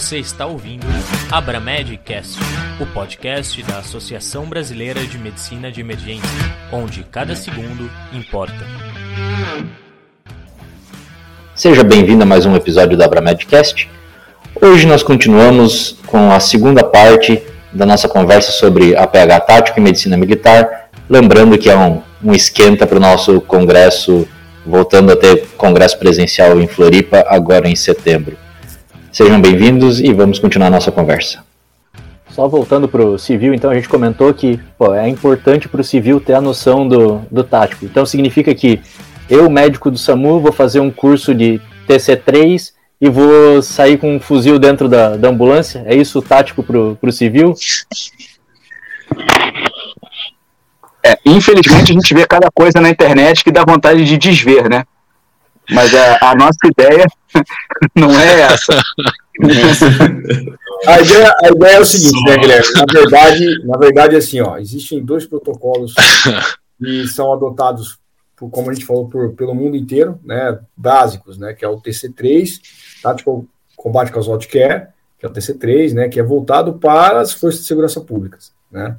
Você está ouvindo Abramedcast, o podcast da Associação Brasileira de Medicina de Emergência, onde cada segundo importa. Seja bem-vindo a mais um episódio do Abramedcast. Hoje nós continuamos com a segunda parte da nossa conversa sobre APH tático e medicina militar, lembrando que é um, um esquenta para o nosso congresso, voltando a ter congresso presencial em Floripa agora em setembro. Sejam bem-vindos e vamos continuar a nossa conversa. Só voltando para o civil, então a gente comentou que pô, é importante para o civil ter a noção do, do tático. Então significa que eu, médico do SAMU, vou fazer um curso de TC3 e vou sair com um fuzil dentro da, da ambulância? É isso tático para o civil? É, infelizmente a gente vê cada coisa na internet que dá vontade de desver, né? Mas a, a nossa ideia não é essa. a, ideia, a ideia é o seguinte, né, Guilherme? Na verdade, na verdade, assim, ó, existem dois protocolos que são adotados, por, como a gente falou, por, pelo mundo inteiro, né, básicos, né, que é o TC3, Tático Combate Casualty Care, que é o TC3, né, que é voltado para as forças de segurança públicas, né.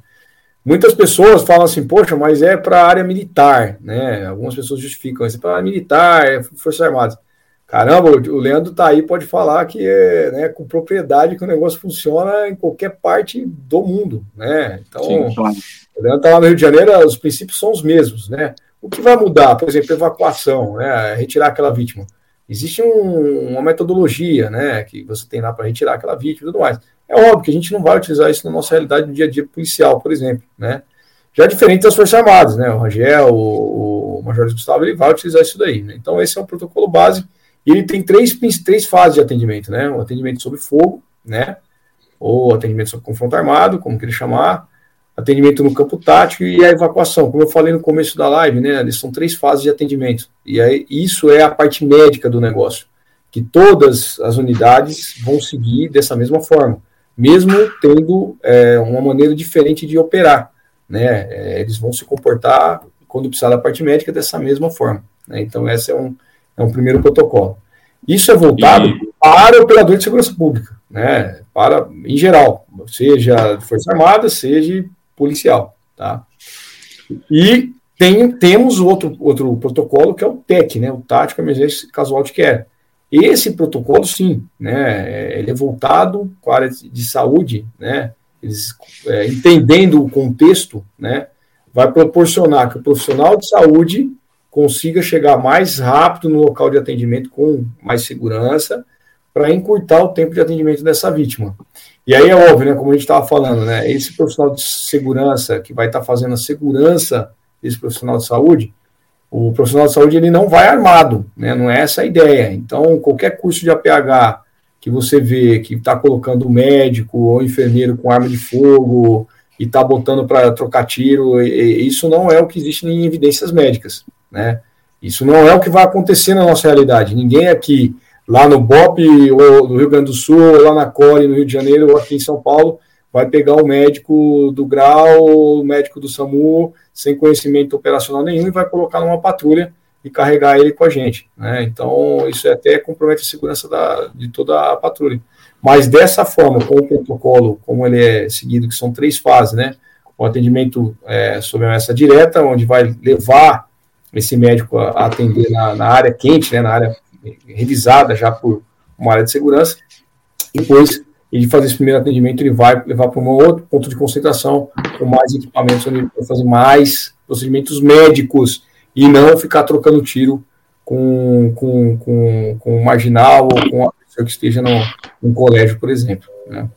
Muitas pessoas falam assim, poxa, mas é para a área militar, né? Algumas pessoas justificam, é para a área militar, é Forças Armadas. Caramba, o Leandro tá aí, pode falar que é né, com propriedade que o negócio funciona em qualquer parte do mundo, né? Então, Sim, claro. o Leandro tá lá no Rio de Janeiro, os princípios são os mesmos, né? O que vai mudar, por exemplo, evacuação, né? Retirar aquela vítima. Existe um, uma metodologia, né? Que você tem lá para retirar aquela vítima e tudo mais. É óbvio que a gente não vai utilizar isso na nossa realidade no dia a dia policial, por exemplo, né? Já diferente das Forças Armadas, né? O Rangel, o, o Major Gustavo, ele vai utilizar isso daí, né? Então, esse é um protocolo base e ele tem três, três fases de atendimento, né? O atendimento sob fogo, né? Ou atendimento sob confronto armado, como querer chamar, atendimento no campo tático e a evacuação. Como eu falei no começo da live, né? São três fases de atendimento. E aí, isso é a parte médica do negócio, que todas as unidades vão seguir dessa mesma forma mesmo tendo é, uma maneira diferente de operar. Né? É, eles vão se comportar, quando precisar da parte médica, dessa mesma forma. Né? Então, esse é um, é um primeiro protocolo. Isso é voltado e... para o operador de segurança pública, né? para, em geral, seja Força Armada, seja policial. Tá? E tem, temos outro, outro protocolo que é o TEC, né? o Tático Emergência Casual de Care, esse protocolo, sim, né, ele é voltado para a área de saúde, né, eles, é, entendendo o contexto, né, vai proporcionar que o profissional de saúde consiga chegar mais rápido no local de atendimento com mais segurança, para encurtar o tempo de atendimento dessa vítima. E aí é óbvio, né, como a gente estava falando, né, esse profissional de segurança que vai estar tá fazendo a segurança desse profissional de saúde, o profissional de saúde ele não vai armado, né? não é essa a ideia. Então, qualquer curso de APH que você vê que está colocando médico ou enfermeiro com arma de fogo e está botando para trocar tiro, isso não é o que existe em evidências médicas. Né? Isso não é o que vai acontecer na nossa realidade. Ninguém aqui, lá no BOP, ou no Rio Grande do Sul, ou lá na CORE, no Rio de Janeiro, ou aqui em São Paulo, vai pegar o médico do grau, o médico do SAMU, sem conhecimento operacional nenhum, e vai colocar numa patrulha e carregar ele com a gente. Né? Então, isso até compromete a segurança da, de toda a patrulha. Mas dessa forma, com o protocolo, como ele é seguido, que são três fases, né? O atendimento é, sob ameaça direta, onde vai levar esse médico a, a atender na, na, área quente, né, na área revisada já por uma área de segurança. Depois ele fazer esse primeiro atendimento, ele vai levar para um outro ponto de concentração com mais equipamentos, onde ele vai fazer mais procedimentos médicos e não ficar trocando tiro com, com, com, com um marginal ou com a pessoa que esteja no, no colégio, por exemplo. Né?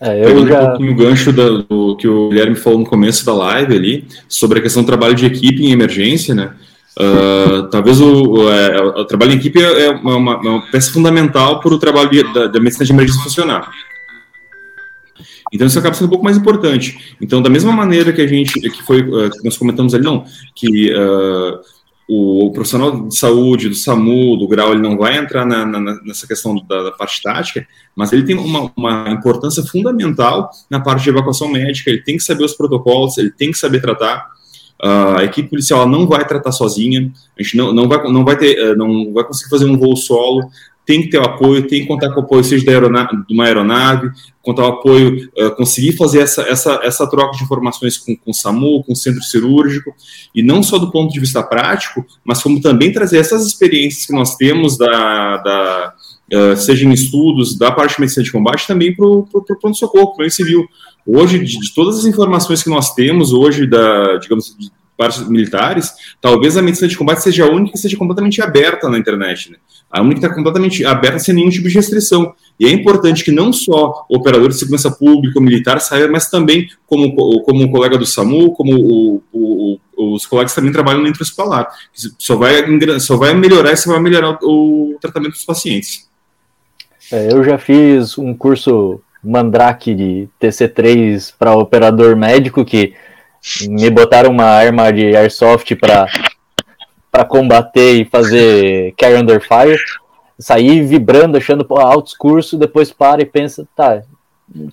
É, eu já... um pouquinho o gancho da, do que o Guilherme falou no começo da live ali, sobre a questão do trabalho de equipe em emergência, né? Uh, talvez o, o, é, o, trabalho em equipe é uma, uma, uma peça fundamental para o trabalho de, da, da medicina de emergência funcionar. Então isso acaba sendo um pouco mais importante. Então, da mesma maneira que a gente, que foi, uh, que nós comentamos ali, não, que uh, o, profissional de saúde, do SAMU, do grau, ele não vai entrar na, na, nessa questão da, da, parte tática, mas ele tem uma, uma, importância fundamental na parte de evacuação médica, ele tem que saber os protocolos, ele tem que saber tratar. Uh, a equipe policial não vai tratar sozinha, a gente não, não, vai, não, vai ter, não vai conseguir fazer um voo solo, tem que ter o apoio, tem que contar com o apoio, seja da aeronave, de uma aeronave, contar o apoio, uh, conseguir fazer essa, essa, essa troca de informações com, com o SAMU, com o centro cirúrgico, e não só do ponto de vista prático, mas como também trazer essas experiências que nós temos da, da uh, seja em estudos da parte de medicina de combate, também para o pronto-socorro, para o civil. Hoje, de, de, todas as informações que nós temos hoje, da, digamos, de partes militares, talvez a medicina de combate seja a única que seja completamente aberta na internet. Né? A única que está completamente aberta sem nenhum tipo de restrição. E é importante que não só o operador de segurança pública, o militar saiba, mas também como, como um colega do SAMU, como o, o, os colegas também trabalham dentro hospitalar. Só vai, só vai melhorar e só vai melhorar o, o tratamento dos pacientes. É, eu já fiz um curso Mandrake de TC3 para operador médico que me botaram uma arma de airsoft para para combater e fazer carry under fire, sair vibrando, achando pô, altos cursos, depois para e pensa, tá,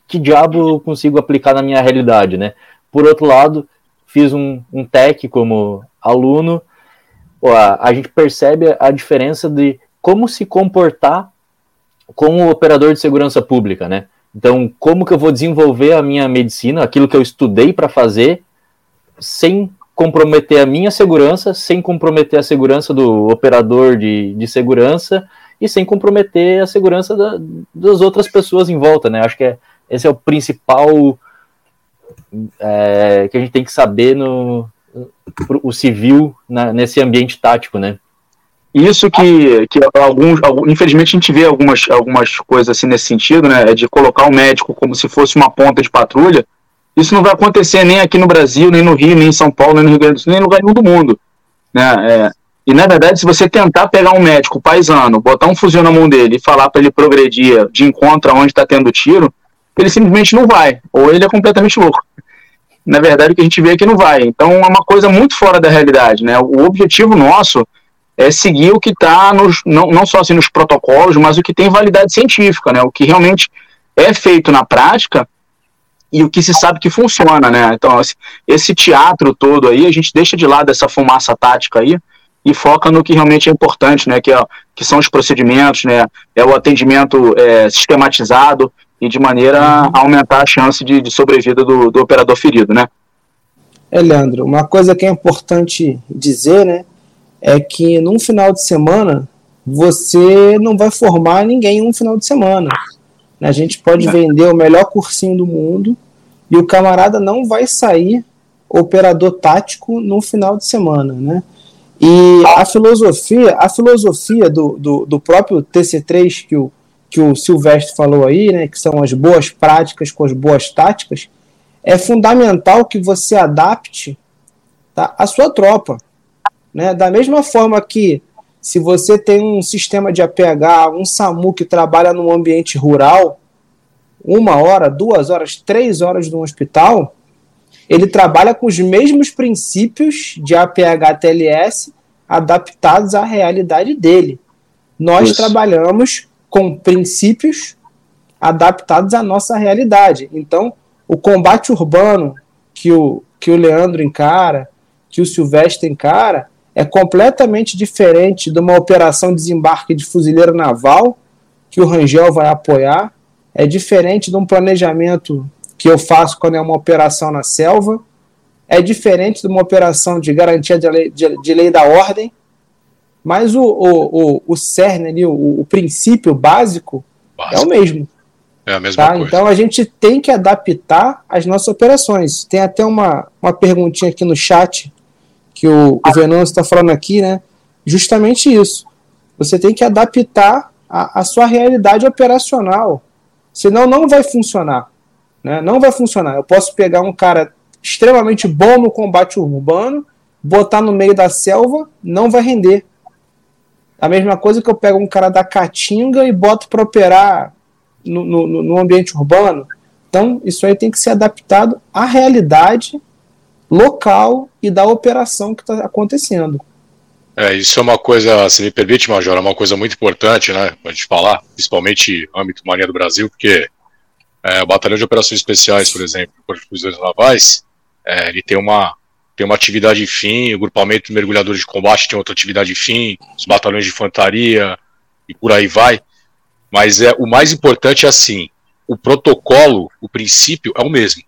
que diabo eu consigo aplicar na minha realidade, né? Por outro lado, fiz um, um tech como aluno, pô, a, a gente percebe a diferença de como se comportar com o operador de segurança pública, né? Então, como que eu vou desenvolver a minha medicina, aquilo que eu estudei para fazer, sem comprometer a minha segurança, sem comprometer a segurança do operador de, de segurança e sem comprometer a segurança da, das outras pessoas em volta, né? Acho que é, esse é o principal é, que a gente tem que saber no o civil na, nesse ambiente tático, né? Isso que, que alguns, infelizmente a gente vê algumas, algumas coisas assim nesse sentido, né? É de colocar o médico como se fosse uma ponta de patrulha, isso não vai acontecer nem aqui no Brasil, nem no Rio, nem em São Paulo, nem no Rio Grande do Sul, nem em lugar nenhum do mundo. Né? É, e na verdade, se você tentar pegar um médico paisano, botar um fuzil na mão dele e falar para ele progredir de encontro aonde está tendo tiro, ele simplesmente não vai, ou ele é completamente louco. Na verdade, o que a gente vê é que não vai. Então é uma coisa muito fora da realidade. Né? O objetivo nosso é seguir o que está não, não só assim nos protocolos, mas o que tem validade científica, né? o que realmente é feito na prática e o que se sabe que funciona, né? Então, esse teatro todo aí, a gente deixa de lado essa fumaça tática aí e foca no que realmente é importante, né? Que, é, que são os procedimentos, né? É o atendimento é, sistematizado e de maneira a aumentar a chance de, de sobrevida do, do operador ferido, né? É, Leandro, uma coisa que é importante dizer, né? É que num final de semana você não vai formar ninguém um final de semana. A gente pode vender o melhor cursinho do mundo e o camarada não vai sair operador tático no final de semana, né? E a filosofia, a filosofia do, do, do, próprio TC3 que o, que o Silvestre falou aí, né, que são as boas práticas com as boas táticas, é fundamental que você adapte tá, a sua tropa. Né? Da mesma forma que se você tem um sistema de APH, um SAMU que trabalha num ambiente rural, uma hora, duas horas, três horas no hospital, ele trabalha com os mesmos princípios de APH-TLS adaptados à realidade dele. Nós Isso. trabalhamos com princípios adaptados à nossa realidade. Então, o combate urbano que o, que o Leandro encara, que o Silvestre encara, é completamente diferente de uma operação de desembarque de fuzileiro naval, que o Rangel vai apoiar, é diferente de um planejamento que eu faço quando é uma operação na selva, é diferente de uma operação de garantia de lei, de, de lei da ordem, mas o, o, o, o cerne ali, o, o princípio básico, básico, é o mesmo. É a mesma tá? coisa. Então a gente tem que adaptar as nossas operações. Tem até uma, uma perguntinha aqui no chat que o, o Venâncio está falando aqui, né? Justamente isso. Você tem que adaptar a, a sua realidade operacional. Senão não vai funcionar. Né? Não vai funcionar. Eu posso pegar um cara extremamente bom no combate urbano, botar no meio da selva, não vai render. A mesma coisa que eu pego um cara da caatinga e boto para operar no, no, no ambiente urbano. Então, isso aí tem que ser adaptado à realidade local e da operação que está acontecendo. É, isso é uma coisa, se me permite, Major, é uma coisa muito importante, né, a gente falar, principalmente âmbito Marinha do Brasil, porque é, o Batalhão de Operações Especiais, por exemplo, Corpo de Cruzeiros Navais, é, ele tem uma, tem uma atividade fim, o grupamento de mergulhadores de combate tem outra atividade fim, os batalhões de infantaria e por aí vai. Mas é o mais importante é assim: o protocolo, o princípio é o mesmo.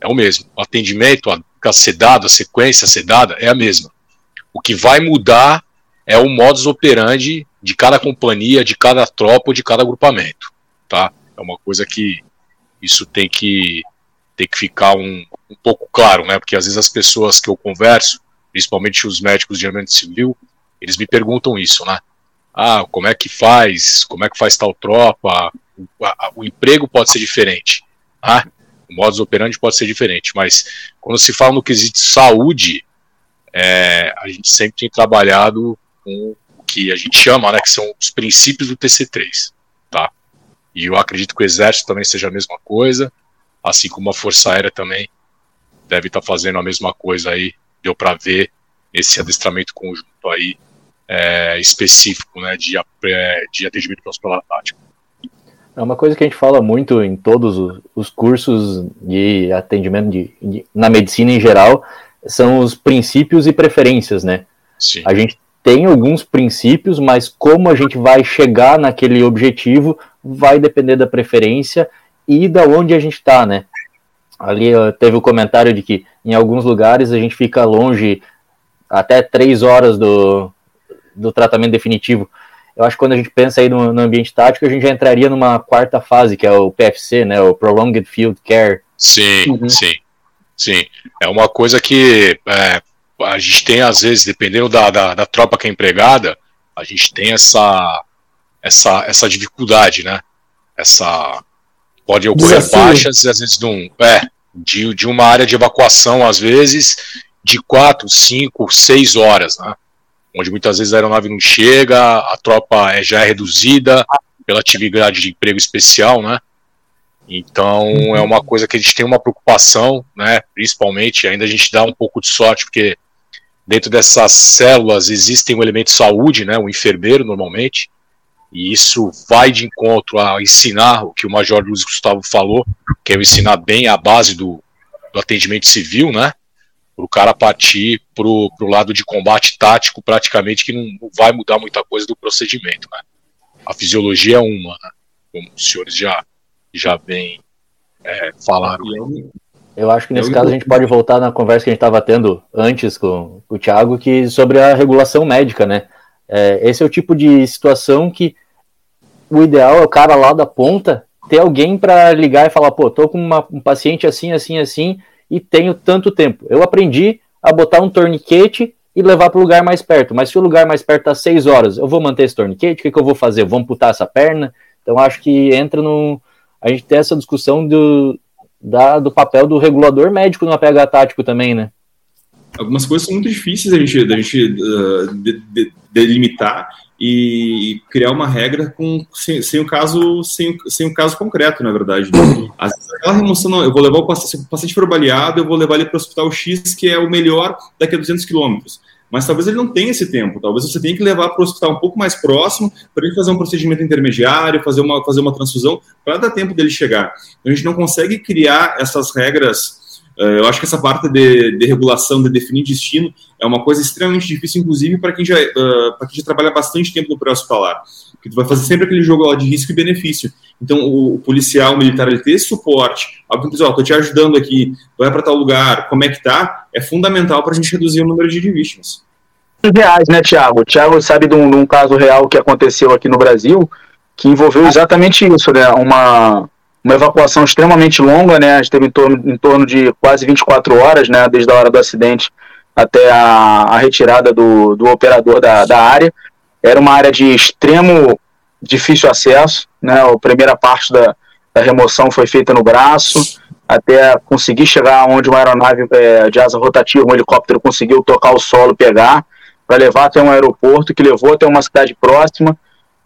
É o mesmo. O atendimento, a a sequência sedada é a mesma. O que vai mudar é o modus operandi de cada companhia, de cada tropa, de cada agrupamento, tá? É uma coisa que isso tem que tem que ficar um, um pouco claro, né? Porque às vezes as pessoas que eu converso, principalmente os médicos de ambiente civil, eles me perguntam isso, né? Ah, como é que faz? Como é que faz tal tropa? O, a, o emprego pode ser diferente, ah, o modus operandi pode ser diferente, mas quando se fala no quesito saúde, é, a gente sempre tem trabalhado com o que a gente chama, né, que são os princípios do TC3, tá? E eu acredito que o Exército também seja a mesma coisa, assim como a Força Aérea também deve estar tá fazendo a mesma coisa aí, deu para ver esse adestramento conjunto aí é, específico, né, de, é, de atendimento hospitalar tático. É uma coisa que a gente fala muito em todos os cursos de atendimento de, de, na medicina em geral, são os princípios e preferências, né? Sim. A gente tem alguns princípios, mas como a gente vai chegar naquele objetivo vai depender da preferência e da onde a gente está, né? Ali teve o comentário de que em alguns lugares a gente fica longe até três horas do, do tratamento definitivo eu acho que quando a gente pensa aí no, no, ambiente tático, a gente já entraria numa quarta fase, que é o PFC, né? O Prolonged Field Care. Sim, uhum. sim, sim. É uma coisa que é, a gente tem, às vezes, dependendo da, da, da, tropa que é empregada, a gente tem essa, essa, essa dificuldade, né? Essa. Pode ocorrer Desafio. baixas, às vezes, de, um, é, de, de uma área de evacuação, às vezes, de quatro, cinco, seis horas, né? Onde muitas vezes a aeronave não chega, a tropa é, já é reduzida pela atividade de emprego especial, né? Então é uma coisa que a gente tem uma preocupação, né? Principalmente, ainda a gente dá um pouco de sorte, porque dentro dessas células existem um elemento de saúde, né? O enfermeiro normalmente, e isso vai de encontro a ensinar o que o Major Luiz Gustavo falou, que é ensinar bem a base do, do atendimento civil, né? Para o cara partir para o lado de combate tático, praticamente, que não, não, vai mudar muita coisa do procedimento. Né? A fisiologia é uma, né? como os senhores já, já bem é, falaram. Eu acho que nesse caso a gente pode voltar na conversa que a gente estava tendo antes com, com, o Thiago, que sobre a regulação médica, né? É, esse é o tipo de situação que o ideal é o cara lá da ponta ter alguém para ligar e falar, pô, tô com uma, um paciente assim, assim, assim, e tenho tanto tempo. Eu aprendi a botar um torniquete e levar para o lugar mais perto. Mas se o lugar mais perto está seis horas, eu vou manter esse torniquete? O que, que eu vou fazer? Eu vou amputar essa perna? Então acho que entra no. A gente tem essa discussão do, da, do papel do regulador médico no APH tático também, né? Algumas coisas são muito difíceis da gente, da gente uh, de, de, delimitar e criar uma regra com, sem, sem o caso sem, sem o caso concreto, na verdade. Né? Às vezes, aquela remoção, não, eu vou levar o paciente, se o paciente for baleado, eu vou levar ele para o hospital X, que é o melhor daqui a 200 quilômetros. Mas talvez ele não tenha esse tempo, talvez você tenha que levar para o hospital um pouco mais próximo para ele fazer um procedimento intermediário, fazer uma, fazer uma transfusão, para dar tempo dele chegar. Então, a gente não consegue criar essas regras eu acho que essa parte de, de, regulação, de definir destino, é uma coisa extremamente difícil, inclusive para quem, já, uh, quem já trabalha bastante tempo no pré-hospitalar. Porque tu vai fazer sempre aquele jogo de risco e benefício. Então, o, o policial, o militar, ele ter esse suporte, alguém diz, ó, oh, tô te ajudando aqui, vai para tal lugar, como é que tá, é fundamental para a gente reduzir o número de vítimas. Reais, né, Tiago? O Tiago sabe de um, de um caso real que aconteceu aqui no Brasil, que envolveu exatamente isso, né? Uma, uma evacuação extremamente longa, né? A gente teve em torno, em torno de quase 24 horas, né? Desde a hora do acidente até a, a retirada do, do operador da, da área. Era uma área de extremo difícil acesso, né? A primeira parte da, da remoção foi feita no braço, até conseguir chegar onde uma aeronave é, de asa rotativa, um helicóptero, conseguiu tocar o solo, pegar, para levar até um aeroporto que levou até uma cidade próxima,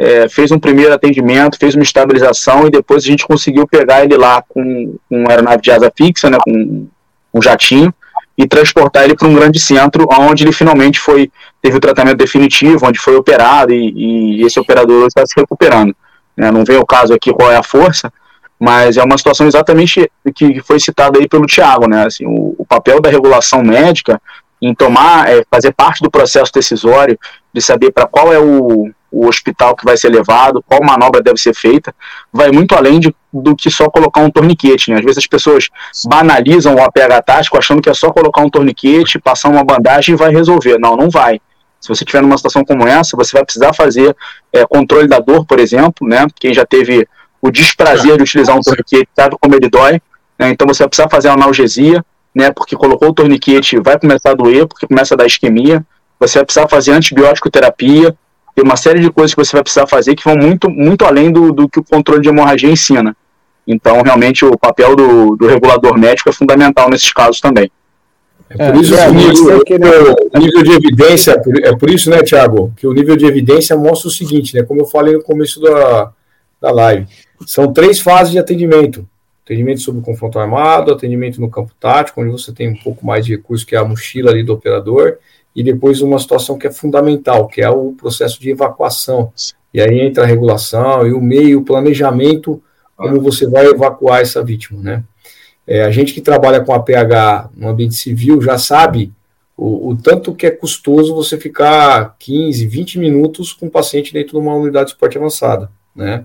é, fez um primeiro atendimento, fez uma estabilização e depois a gente conseguiu pegar ele lá com, com uma aeronave de asa fixa, né, com um jatinho, e transportar ele para um grande centro, onde ele finalmente foi teve o tratamento definitivo, onde foi operado e, e esse operador está se recuperando. Né? Não vem o caso aqui qual é a força, mas é uma situação exatamente que foi citada aí pelo Tiago, né? Assim, o, o, papel da regulação médica em tomar, é, fazer parte do processo decisório, de saber para qual é o, o hospital que vai ser levado, qual manobra deve ser feita, vai muito além de, do que só colocar um torniquete. Né? Às vezes as pessoas banalizam o APH tático achando que é só colocar um torniquete, passar uma bandagem e vai resolver. Não, não vai. Se você estiver numa situação como essa, você vai precisar fazer é, controle da dor, por exemplo, né? Quem já teve o desprazer de utilizar um torniquete sabe como ele dói. Né? Então você vai precisar fazer analgesia, né? Porque colocou o torniquete, vai começar a doer, porque começa a dar isquemia. Você vai precisar fazer antibiótico terapia, tem uma série de coisas que você vai precisar fazer que vão muito, muito além do, do que o controle de hemorragia ensina. Então, realmente, o papel do, do regulador médico é fundamental nesses casos também. É por isso é, que o nível, o nível, de evidência, é por isso, né, Tiago, que o nível de evidência mostra o seguinte, né, como eu falei no começo da, da live, são três fases de atendimento. Atendimento sobre o confronto armado, atendimento no campo tático, onde você tem um pouco mais de recurso, que é a mochila ali do operador, e depois uma situação que é fundamental, que é o processo de evacuação. E aí entra a regulação e o meio, o planejamento, como você vai evacuar essa vítima, né? É, a gente que trabalha com a PH no ambiente civil já sabe o, o, tanto que é custoso você ficar 15, 20 minutos com o paciente dentro de uma unidade de esporte avançada, né?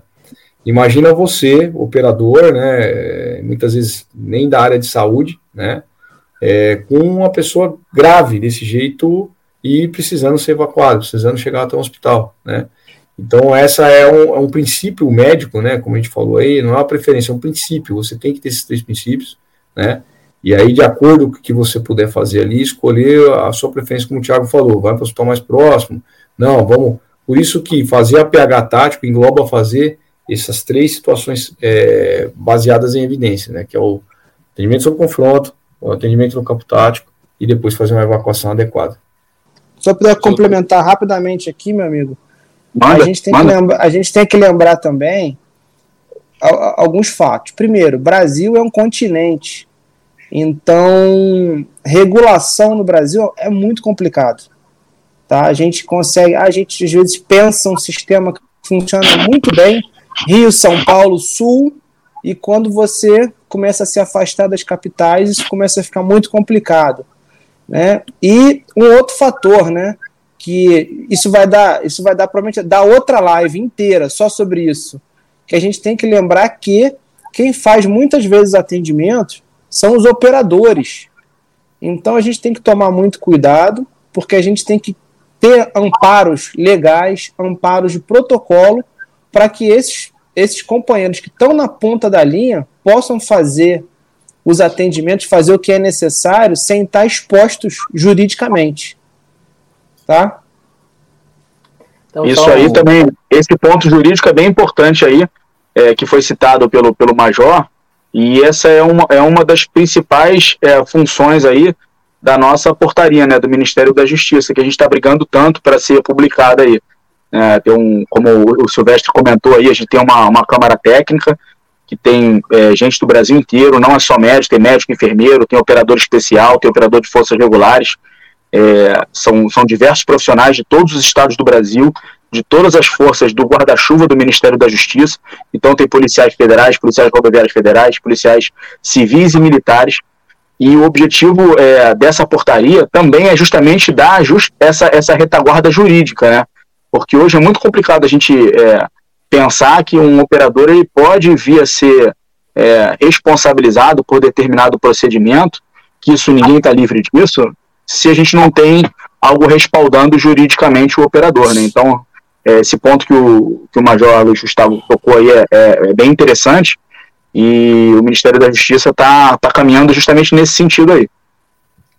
Imagina você, operador, né, muitas vezes nem da área de saúde, né, é, com uma pessoa grave desse jeito e precisando ser evacuado, precisando chegar até um hospital, né? Então, essa é um, é um, princípio médico, né? Como a gente falou aí, não é uma preferência, é um princípio. Você tem que ter esses três princípios, né? E aí, de acordo com o que você puder fazer ali, escolher a sua preferência, como o Thiago falou, vai para o hospital mais próximo. Não, vamos. Por isso que fazer a PH tático engloba fazer essas três situações é, baseadas em evidência, né? Que é o atendimento sob confronto, o atendimento no campo tático e depois fazer uma evacuação adequada. Só para complementar rapidamente aqui, meu amigo, manda, a, gente tem que lembrar, a gente tem que lembrar também alguns fatos. Primeiro, Brasil é um continente, então regulação no Brasil é muito complicado. Tá? A gente consegue, a gente às vezes pensa um sistema que funciona muito bem, Rio, São Paulo, Sul, e quando você começa a se afastar das capitais, isso começa a ficar muito complicado. Né? E um outro fator, né, que isso vai dar, isso vai dar provavelmente dar outra live inteira só sobre isso, que a gente tem que lembrar que quem faz muitas vezes atendimento são os operadores. Então a gente tem que tomar muito cuidado, porque a gente tem que ter amparos legais, amparos de protocolo, para que esses esses companheiros que estão na ponta da linha possam fazer os atendimentos, fazer o que é necessário sem estar expostos juridicamente. Tá? Então, Isso então... aí também, esse ponto jurídico é bem importante aí, é, que foi citado pelo, pelo Major, e essa é uma, é uma das principais é, funções aí da nossa portaria, né, do Ministério da Justiça, que a gente está brigando tanto para ser publicada aí. É, tem um, como o Silvestre comentou aí, a gente tem uma, uma câmara técnica que tem é, gente do Brasil inteiro, não é só médico, tem médico, enfermeiro, tem operador especial, tem operador de forças regulares, é, são, são diversos profissionais de todos os estados do Brasil, de todas as forças do guarda-chuva do Ministério da Justiça, então tem policiais federais, policiais rodoviários federais, policiais civis e militares, e o objetivo é, dessa portaria também é justamente dar just, essa, essa retaguarda jurídica, né? Porque hoje é muito complicado a gente é, pensar que um operador ele pode vir a ser é, responsabilizado por determinado procedimento, que isso ninguém está livre disso, se a gente não tem algo respaldando juridicamente o operador. Né? Então, é, esse ponto que o, que o Major Luiz Gustavo tocou aí é, é, é bem interessante e o Ministério da Justiça está tá caminhando justamente nesse sentido aí.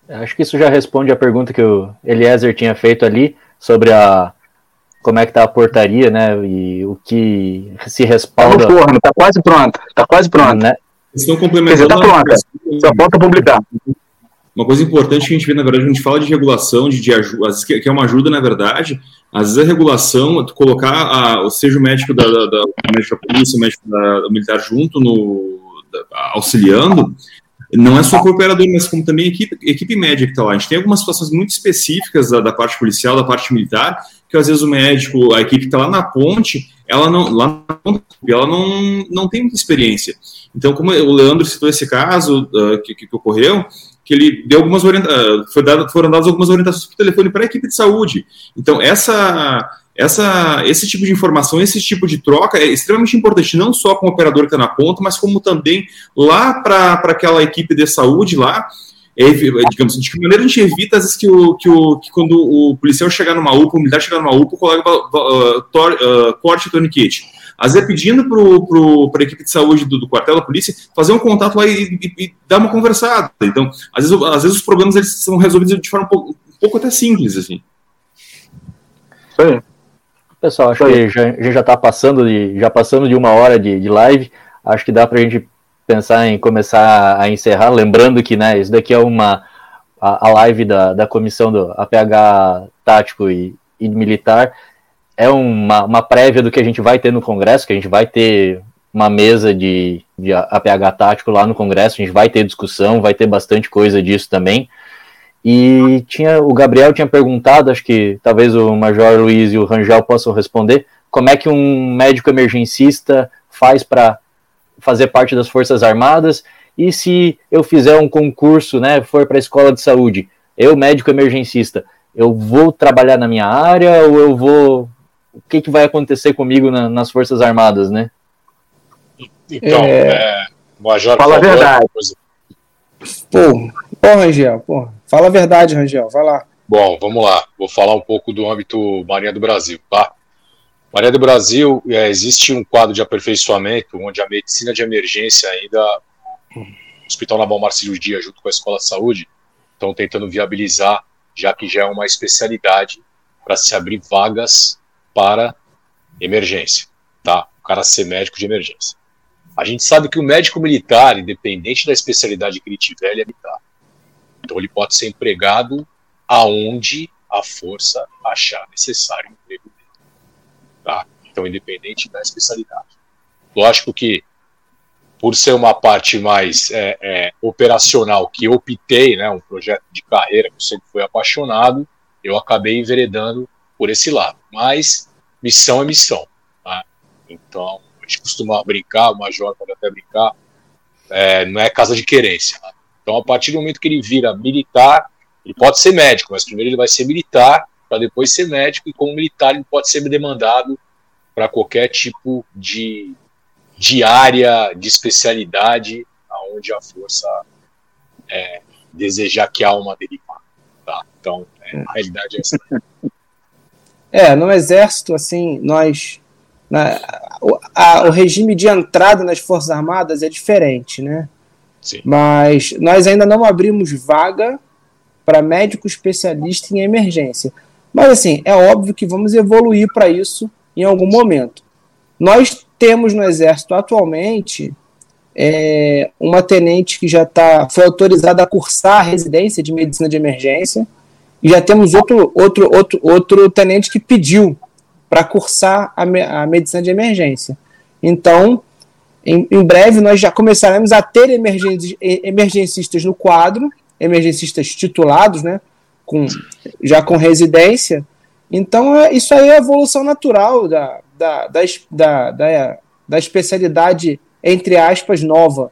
Acho que isso já responde a pergunta que o Eliezer tinha feito ali sobre a como é que tá a portaria, né? E o que se respalda. Tá no forno, tá quase pronta. Tá quase pronta. Né? Estão complementando. Tá pronta. Só falta publicar. Uma coisa importante que a gente vê, na verdade, a gente fala de regulação, de, de ajuda, que é uma ajuda, na verdade, às vezes a regulação, tu colocar, a, seja o médico da, da, da, médico da polícia, o médico da, da militar junto, no, da, auxiliando, não é só o operador, mas como também a equipe, equipe médica que está lá. A gente tem algumas situações muito específicas da, da, parte policial, da parte militar, que às vezes o médico, a equipe que está lá na ponte, ela não, lá ponte, ela não, não tem muita experiência. Então, como o Leandro citou esse caso uh, que, que, ocorreu, que ele deu algumas uh, foi dado, foram dadas algumas orientações por telefone para a equipe de saúde. Então, essa essa, esse tipo de informação, esse tipo de troca é extremamente importante, não só com o operador que está na ponta, mas como também lá para aquela equipe de saúde lá, é, digamos, de que maneira a gente evita, às vezes, que, o, que, o, que quando o policial chegar numa UPA, o militar chegar numa UPA, o colega uh, tor, uh, corte o tourniquet. Às vezes, pedindo para a equipe de saúde do, do, quartel da polícia fazer um contato lá e, e, e, dar uma conversada. Então, às vezes, às vezes os problemas eles são resolvidos de forma um pouco, um pouco até simples, assim. Sim. Pessoal, acho que já, a gente já está passando de, já passando de uma hora de, de live. Acho que dá para a gente pensar em começar a encerrar, lembrando que né, isso daqui é uma a, a live da, da comissão do APH tático e, e militar é uma, uma prévia do que a gente vai ter no Congresso, que a gente vai ter uma mesa de, de APH tático lá no Congresso, a gente vai ter discussão, vai ter bastante coisa disso também. E tinha o Gabriel tinha perguntado, acho que talvez o Major Luiz e o Rangel possam responder, como é que um médico emergencista faz para fazer parte das Forças Armadas e se eu fizer um concurso, né, for para a escola de saúde, eu médico emergencista, eu vou trabalhar na minha área ou eu vou o que, que vai acontecer comigo na, nas Forças Armadas, né? Então, é... É, Major, fala a verdade. Pô, pô, Rangel, pô, fala a verdade, Rangel, vai lá. Bom, vamos lá. Vou falar um pouco do âmbito Marinha do Brasil, tá? Maria do Brasil, é, existe um quadro de aperfeiçoamento onde a medicina de emergência ainda, o Hospital Naval Marcílio Dias, junto com a Escola de Saúde, estão tentando viabilizar, já que já é uma especialidade para se abrir vagas para emergência, tá? O cara ser médico de emergência. A gente sabe que o médico militar, independente da especialidade que ele tiver, ele é militar. Então ele pode ser empregado aonde a força achar necessário emprego Tá? Então, independente da especialidade. Lógico que, por ser uma parte mais é, é, operacional que optei, né, um projeto de carreira que eu sempre fui apaixonado, eu acabei enveredando por esse lado. Mas missão é missão. Tá? Então, a gente costuma brincar, o Major pode até brincar, é, não é casa de querência. Tá? Então, a partir do momento que ele vira militar, ele pode ser médico, mas primeiro ele vai ser militar para depois ser médico, e como militar ele pode ser demandado para qualquer tipo de, de área, de especialidade, aonde a força é, desejar que a alma dele vá. Tá? Então, é, a realidade é essa. É, no exército, assim, nós. Na, o, a, o regime de entrada nas Forças Armadas é diferente, né? Sim. Mas nós ainda não abrimos vaga para médico especialista em emergência. Mas assim, é óbvio que vamos evoluir para isso em algum momento. Nós temos no Exército atualmente é, uma tenente que já tá, foi autorizada a cursar a residência de medicina de emergência, e já temos outro, outro, outro, outro tenente que pediu para cursar a, a, medicina de emergência. Então, em, em, breve, nós já começaremos a ter emergencistas no quadro, emergencistas titulados, né, com, já com residência. Então, é, isso aí é a evolução natural da, da, da, da, da, da especialidade, entre aspas, nova.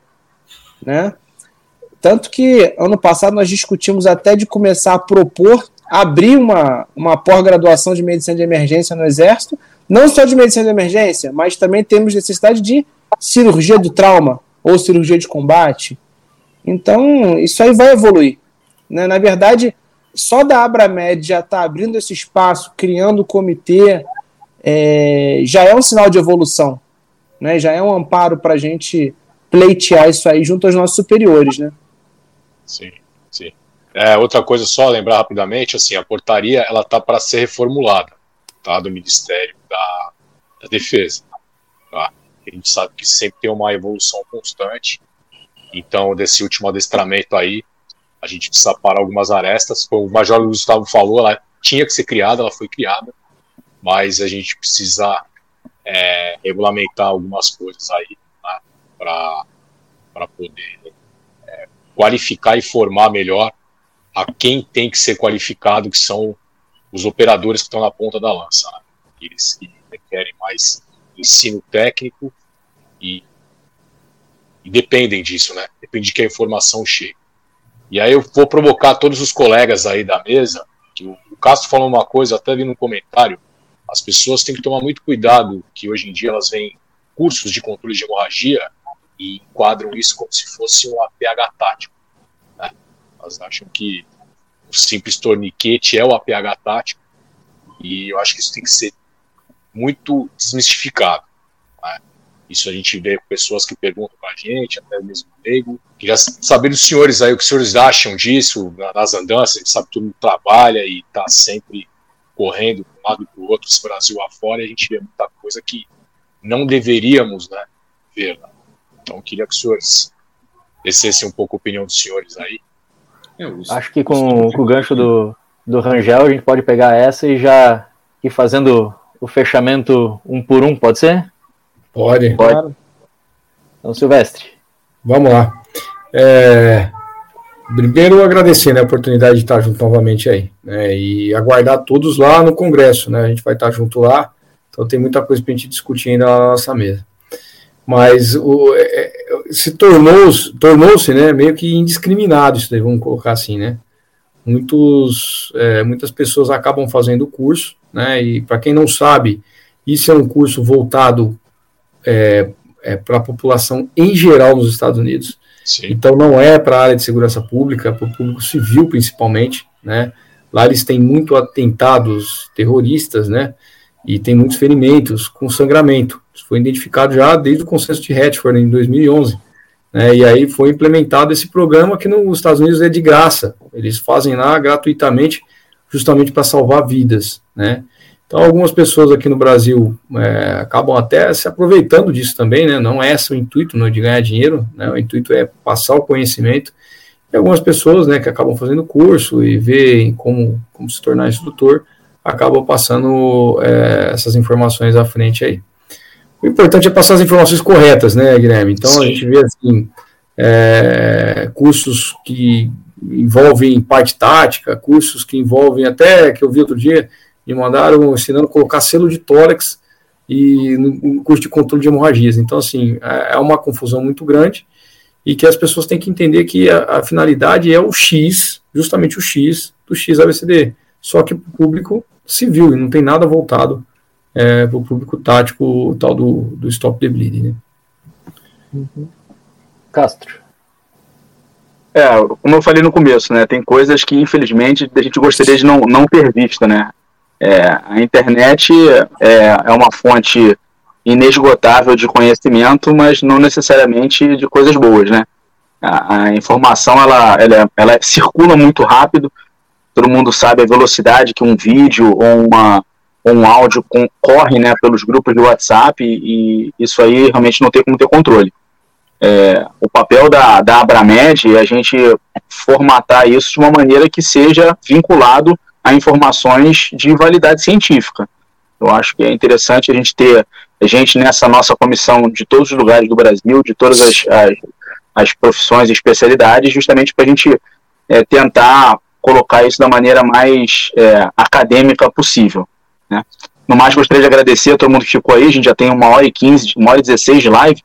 Né? Tanto que ano passado nós discutimos até de começar a propor abrir uma, uma pós-graduação de medicina de emergência no Exército, não só de medicina de emergência, mas também temos necessidade de cirurgia do trauma ou cirurgia de combate. Então, isso aí vai evoluir. Né? Na verdade, só da Abramed já está abrindo esse espaço, criando o comitê, é, já é um sinal de evolução. Né? Já é um amparo para a gente pleitear isso aí junto aos nossos superiores. Né? Sim, sim. É, outra coisa, só lembrar rapidamente, assim, a portaria ela tá para ser reformulada, tá, do Ministério da, da Defesa. Tá? A gente sabe que sempre tem uma evolução constante. Então, desse último adestramento aí, a gente precisa parar algumas arestas. Como o Major Gustavo falou, ela tinha que ser criada, ela foi criada, mas a gente precisa é, regulamentar algumas coisas aí né, para poder é, qualificar e formar melhor a quem tem que ser qualificado, que são os operadores que estão na ponta da lança. Né? Eles que requerem mais ensino técnico e, e dependem disso, né? Depende de que a informação chegue. E aí eu vou provocar todos os colegas aí da mesa, que o, Castro falou uma coisa, até vi no comentário, as pessoas têm que tomar muito cuidado, que hoje em dia elas vêm cursos de controle de hemorragia e enquadram isso como se fosse um APH tático. Né? Elas acham que o simples torniquete é o APH tático e eu acho que isso tem que ser muito desmistificado. Isso a gente vê com pessoas que perguntam para a gente, até mesmo leigo. Queria saber dos senhores aí o que os senhores acham disso, nas andanças, a gente sabe que todo mundo trabalha e está sempre correndo de um lado e para o outro, esse Brasil afora, e a gente vê muita coisa que não deveríamos né, ver. Né? Então, queria que os senhores descessem um pouco a opinião dos senhores aí. É, Acho que com, com, o gancho do, do Rangel, a gente pode pegar essa e já ir fazendo o fechamento um por um, pode ser? Pode. Pode. Então, Silvestre. Vamos lá. É, primeiro, agradecer né, a oportunidade de estar junto novamente aí. Né, e aguardar todos lá no Congresso. Né, a gente vai estar junto lá. Então, tem muita coisa para a gente discutir ainda na nossa mesa. Mas o, é, é se tornou-se tornou né, meio que indiscriminado isso daí, vamos colocar assim, né? Muitos, é, muitas pessoas acabam fazendo o curso, né? E para quem não sabe, isso é um curso voltado é, é, para a população em geral nos Estados Unidos. Sim. Então não é para a área de segurança pública, para o público civil principalmente, né? Lá eles têm muito atentados terroristas, né? E tem muitos ferimentos com sangramento. Isso foi identificado já desde o consenso de Hatford em 2011. Né? E aí foi implementado esse programa que nos Estados Unidos é de graça. Eles fazem lá gratuitamente, justamente para salvar vidas, né? Então, algumas pessoas aqui no Brasil é, acabam até se aproveitando disso também, né? Não é esse o intuito, não é de ganhar dinheiro, né? O intuito é passar o conhecimento. E algumas pessoas, né, que acabam fazendo curso e veem como, como se tornar instrutor, acabam passando é, essas informações à frente aí. O importante é passar as informações corretas, né, Guilherme? Então, Sim. a gente vê, assim, é, cursos que envolvem parte tática, cursos que envolvem até, que eu vi outro dia, me mandaram ensinando a colocar selo de tórax e no curso de controle de hemorragias. Então, assim, é, é uma confusão muito grande e que as pessoas têm que entender que a, a finalidade é o X, justamente o X do XABCD, só que para o público civil e não tem nada voltado é, para o público tático, o tal do, do Stop the Bleeding. Né? Uhum. Castro. É, como eu falei no começo, né, tem coisas que infelizmente a gente gostaria de não, não ter visto, né, é, a internet é, é uma fonte inesgotável de conhecimento, mas não necessariamente de coisas boas, né? A, a informação ela, ela, ela, circula muito rápido. Todo mundo sabe a velocidade que um vídeo ou uma, um áudio com, corre, né, pelos grupos de WhatsApp e, e isso aí realmente não tem como ter controle. É, o papel da, da Abramed é a gente formatar isso de uma maneira que seja vinculado a informações de validade científica. Eu acho que é interessante a gente ter gente nessa nossa comissão de todos os lugares do Brasil, de todas as, as, as profissões e especialidades, justamente para a gente é, tentar colocar isso da maneira mais é, acadêmica possível. Né? No mais, gostaria de agradecer a todo mundo que ficou aí. A gente já tem uma hora e quinze, uma hora e dezesseis de live,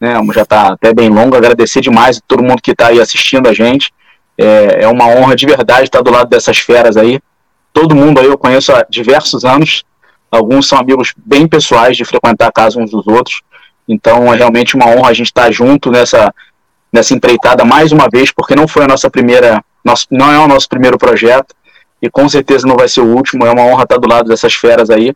né? já está até bem longo. Agradecer demais a todo mundo que está aí assistindo a gente. É, é uma honra de verdade estar do lado dessas feras aí todo mundo aí eu conheço há diversos anos. Alguns são amigos bem pessoais de frequentar a casa uns dos outros. Então é realmente uma honra a gente estar junto nessa, nessa empreitada mais uma vez, porque não foi a nossa primeira, nosso, não é o nosso primeiro projeto e com certeza não vai ser o último. É uma honra estar do lado dessas feras aí.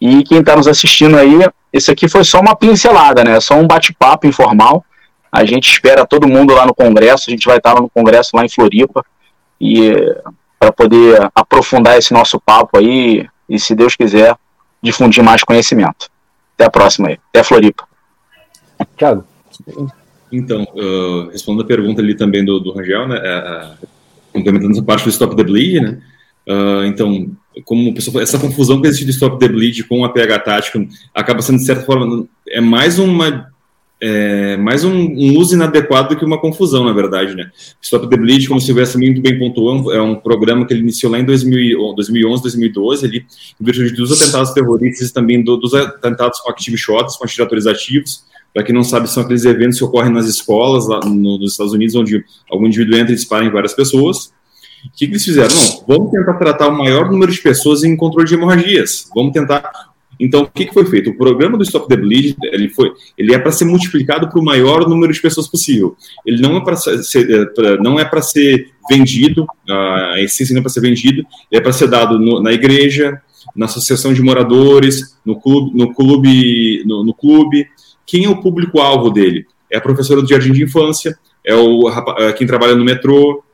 E quem está nos assistindo aí, esse aqui foi só uma pincelada, né? Só um bate-papo informal. A gente espera todo mundo lá no Congresso. A gente vai estar lá no Congresso lá em Floripa. E para poder aprofundar esse nosso papo aí e, se Deus quiser, difundir mais conhecimento. Até a próxima aí. Até a Floripa. Tiago. Então, uh, respondendo a pergunta ali também do, do Rangel, né, uh, complementando essa parte do Stop the Bleed, né, uh, então, como pessoa, essa confusão que existe do Stop the Bleed com a PH tático acaba sendo, de certa forma, é mais uma é, mais um, um, uso inadequado do que uma confusão, na verdade, né? Stop the Bleed, como o Silvestre muito bem pontuou, é um programa que ele iniciou lá em 2000, 2011, 2012, ali, em virtude dos atentados terroristas e também do, dos atentados com active shots, com atiradores ativos. Para quem não sabe, são aqueles eventos que ocorrem nas escolas, lá no, nos Estados Unidos, onde algum indivíduo entra e dispara em várias pessoas. O que, que eles fizeram? Não, vamos tentar tratar o maior número de pessoas em controle de hemorragias. Vamos tentar então, o que, que foi feito? O programa do Stop the Bleed ele foi, ele é para ser multiplicado para o maior número de pessoas possível. Ele não é para ser, é, não é para ser vendido, a essência não é para ser vendido, ele é para ser dado no, na igreja, na associação de moradores, no clube, no clube, no, no clube. Quem é o público-alvo dele? É a professora do jardim de infância, é o é quem trabalha no metrô,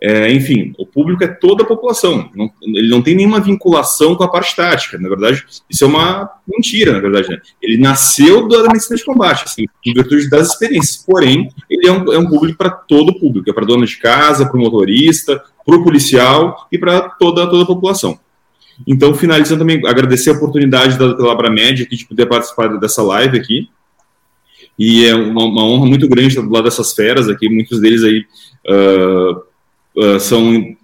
é, enfim, o público é toda a população. Não, ele não tem nenhuma vinculação com a parte tática. Na verdade, isso é uma mentira, na verdade. Né? Ele nasceu da medicina de combate, assim, em virtude das experiências. Porém, ele é um, é um público para todo o público. É para dona de casa, para o motorista, para o policial e para toda, toda a população. Então, finalizando também, agradecer a oportunidade da pela Abramed aqui de poder participar dessa live aqui. E é uma, uma honra muito grande estar do lado dessas feras aqui, muitos deles aí uh, uh, são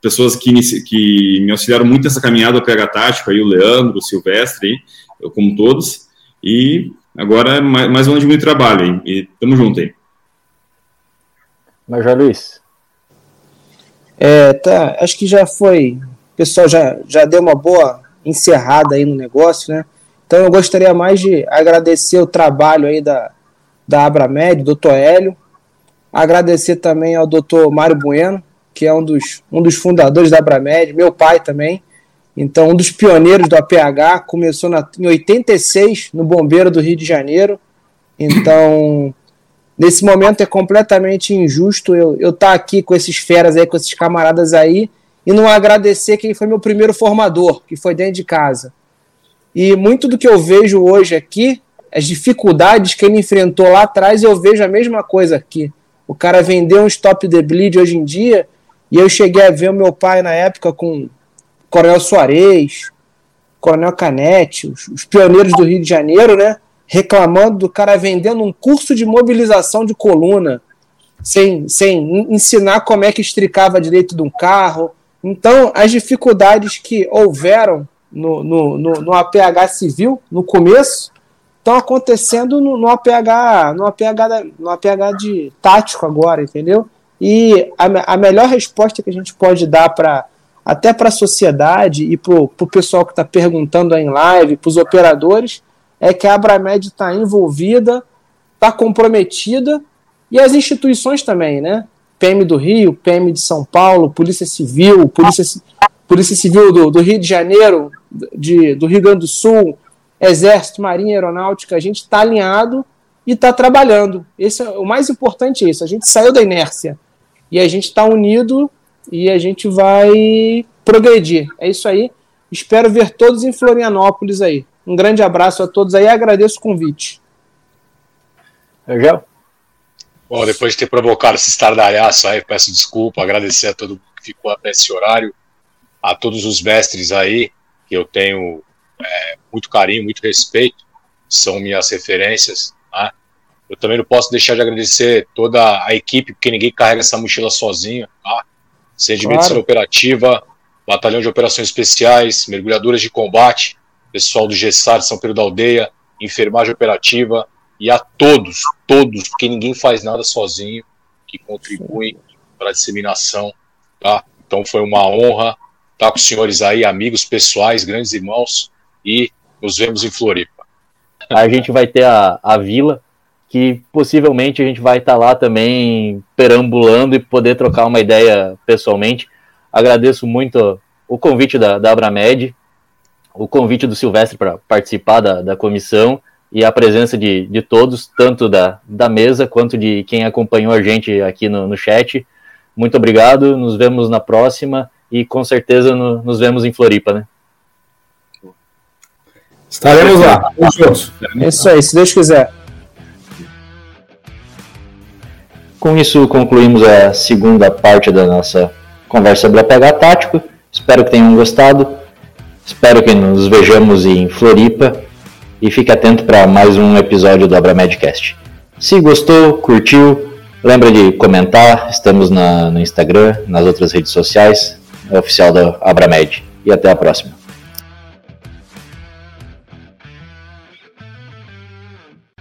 pessoas que me, que me auxiliaram muito nessa caminhada ao PH Tático, aí o Leandro, o Silvestre, eu, como todos. E agora é mais, mais um ano de muito trabalho, hein? e tamo junto aí. Major Luiz. É, tá, acho que já foi o pessoal já, já deu uma boa encerrada aí no negócio, né? Então eu gostaria mais de agradecer o trabalho aí da, da Abramed, doutor Hélio, agradecer também ao doutor Mário Bueno, que é um dos, um dos fundadores da Abramed, meu pai também, então um dos pioneiros do APH, começou na, em 86 no Bombeiro do Rio de Janeiro, então nesse momento é completamente injusto eu estar tá aqui com esses feras aí, com esses camaradas aí, e não agradecer quem foi meu primeiro formador, que foi dentro de casa. E muito do que eu vejo hoje aqui, as dificuldades que ele enfrentou lá atrás, eu vejo a mesma coisa aqui. O cara vendeu um stop the bleed hoje em dia, e eu cheguei a ver o meu pai na época com Coronel Soares, Coronel Canete, os, os pioneiros do Rio de Janeiro, né? Reclamando do cara vendendo um curso de mobilização de coluna, sem, sem ensinar como é que estricava direito de um carro, então, as dificuldades que houveram no, no, no, no APH civil, no começo, estão acontecendo no, no, APH, no APH, no APH de tático agora, entendeu? E a, a melhor resposta que a gente pode dar para até para a sociedade e para o pessoal que está perguntando aí em live, para os operadores, é que a Abramed está envolvida, está comprometida e as instituições também, né? PM do Rio, PM de São Paulo, Polícia Civil, Polícia, Polícia Civil do, do Rio de Janeiro, de, do Rio Grande do Sul, Exército, Marinha, Aeronáutica, a gente está alinhado e está trabalhando. Esse é, o mais importante é isso. A gente saiu da inércia e a gente está unido e a gente vai progredir. É isso aí. Espero ver todos em Florianópolis aí. Um grande abraço a todos aí e agradeço o convite. Legal. Bom, depois de ter provocado esse estardalhaço aí, peço desculpa, agradecer a todo mundo que ficou até esse horário, a todos os mestres aí, que eu tenho é, muito carinho, muito respeito, são minhas referências. Tá? Eu também não posso deixar de agradecer toda a equipe, porque ninguém carrega essa mochila sozinho. Tá? Seja de claro. medicina operativa, batalhão de operações especiais, mergulhadoras de combate, pessoal do GESAR, São Pedro da Aldeia, enfermagem operativa, e a todos, todos, porque ninguém faz nada sozinho, que contribuem para a disseminação, tá? Então foi uma honra estar com os senhores aí, amigos pessoais, grandes irmãos, e nos vemos em Floripa. A gente vai ter a, a vila, que possivelmente a gente vai estar lá também perambulando e poder trocar uma ideia pessoalmente. Agradeço muito o convite da, da Abramed, o convite do Silvestre para participar da, da comissão e a presença de, de todos, tanto da, da mesa quanto de quem acompanhou a gente aqui no, no chat. Muito obrigado, nos vemos na próxima e com certeza no, nos vemos em Floripa, né? Estaremos lá, juntos. É isso aí, se Deus quiser. Com isso, concluímos a segunda parte da nossa conversa sobre APH tático. Espero que tenham gostado. Espero que nos vejamos em Floripa e fique atento para mais um episódio do Abramedcast. Se gostou, curtiu, lembra de comentar, estamos na, no Instagram, nas outras redes sociais, é oficial da Abramed. E até a próxima.